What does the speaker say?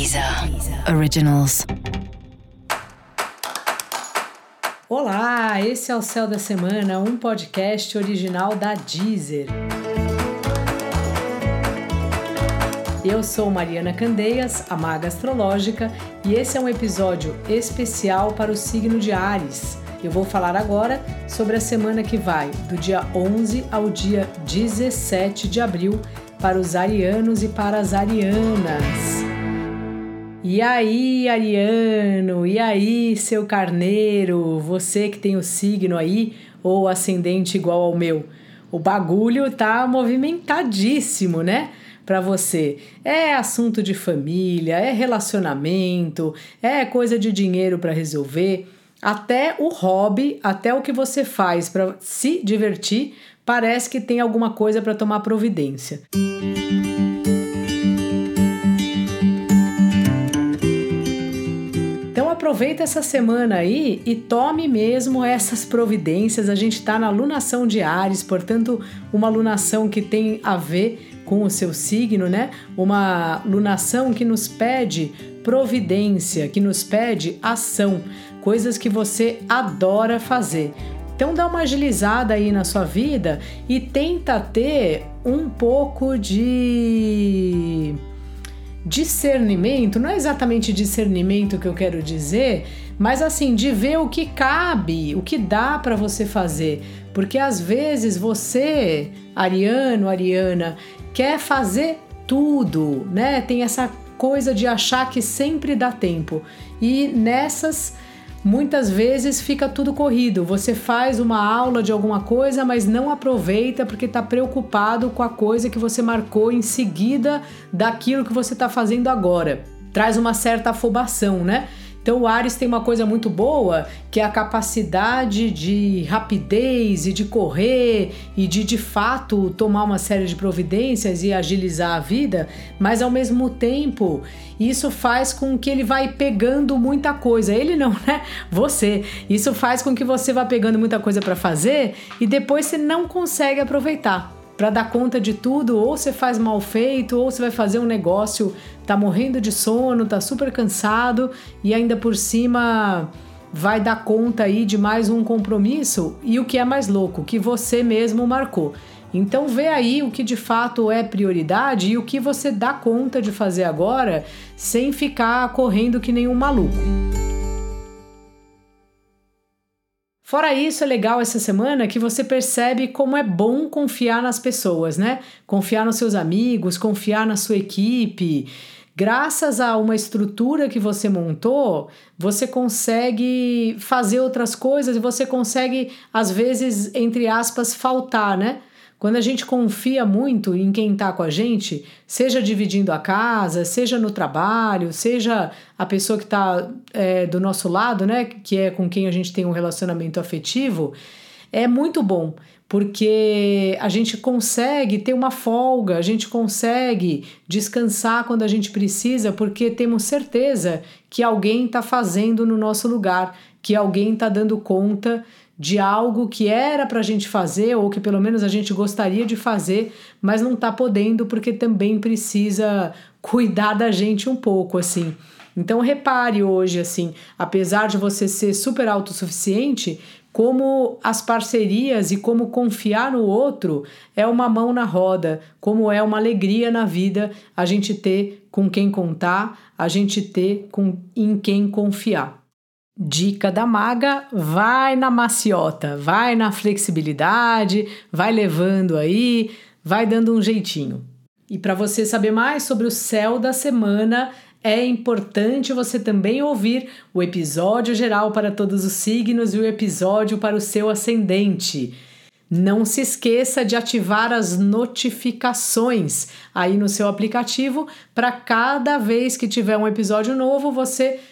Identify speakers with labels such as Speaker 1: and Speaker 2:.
Speaker 1: Deezer Originals.
Speaker 2: Olá, esse é o Céu da Semana, um podcast original da Deezer. Eu sou Mariana Candeias, a maga astrológica, e esse é um episódio especial para o signo de Ares. Eu vou falar agora sobre a semana que vai do dia 11 ao dia 17 de abril para os arianos e para as arianas. E aí, Ariano? E aí, seu carneiro? Você que tem o signo aí ou ascendente igual ao meu? O bagulho tá movimentadíssimo, né? Para você. É assunto de família, é relacionamento, é coisa de dinheiro para resolver. Até o hobby, até o que você faz para se divertir, parece que tem alguma coisa para tomar providência. Então aproveita essa semana aí e tome mesmo essas providências. A gente está na lunação de Ares, portanto, uma lunação que tem a ver com o seu signo, né? Uma lunação que nos pede providência, que nos pede ação, coisas que você adora fazer. Então dá uma agilizada aí na sua vida e tenta ter um pouco de discernimento, não é exatamente discernimento que eu quero dizer, mas assim, de ver o que cabe, o que dá para você fazer. Porque às vezes você, Ariano, Ariana, quer fazer tudo, né? Tem essa coisa de achar que sempre dá tempo. E nessas Muitas vezes fica tudo corrido. Você faz uma aula de alguma coisa, mas não aproveita porque está preocupado com a coisa que você marcou em seguida daquilo que você está fazendo agora. Traz uma certa afobação, né? Então o Ares tem uma coisa muito boa, que é a capacidade de rapidez e de correr e de de fato tomar uma série de providências e agilizar a vida, mas ao mesmo tempo isso faz com que ele vai pegando muita coisa. Ele não, né? Você. Isso faz com que você vá pegando muita coisa para fazer e depois você não consegue aproveitar para dar conta de tudo, ou você faz mal feito, ou você vai fazer um negócio, tá morrendo de sono, tá super cansado e ainda por cima vai dar conta aí de mais um compromisso e o que é mais louco, que você mesmo marcou. Então vê aí o que de fato é prioridade e o que você dá conta de fazer agora sem ficar correndo que nem um maluco. Fora isso, é legal essa semana que você percebe como é bom confiar nas pessoas, né? Confiar nos seus amigos, confiar na sua equipe. Graças a uma estrutura que você montou, você consegue fazer outras coisas e você consegue, às vezes, entre aspas, faltar, né? Quando a gente confia muito em quem está com a gente, seja dividindo a casa, seja no trabalho, seja a pessoa que está é, do nosso lado, né, que é com quem a gente tem um relacionamento afetivo, é muito bom, porque a gente consegue ter uma folga, a gente consegue descansar quando a gente precisa, porque temos certeza que alguém está fazendo no nosso lugar, que alguém está dando conta de algo que era para a gente fazer ou que pelo menos a gente gostaria de fazer, mas não está podendo porque também precisa cuidar da gente um pouco assim. Então repare hoje assim, apesar de você ser super autossuficiente, como as parcerias e como confiar no outro é uma mão na roda, como é uma alegria na vida a gente ter com quem contar, a gente ter com em quem confiar. Dica da maga: vai na maciota, vai na flexibilidade, vai levando aí, vai dando um jeitinho. E para você saber mais sobre o céu da semana, é importante você também ouvir o episódio geral para todos os signos e o episódio para o seu ascendente. Não se esqueça de ativar as notificações aí no seu aplicativo para cada vez que tiver um episódio novo você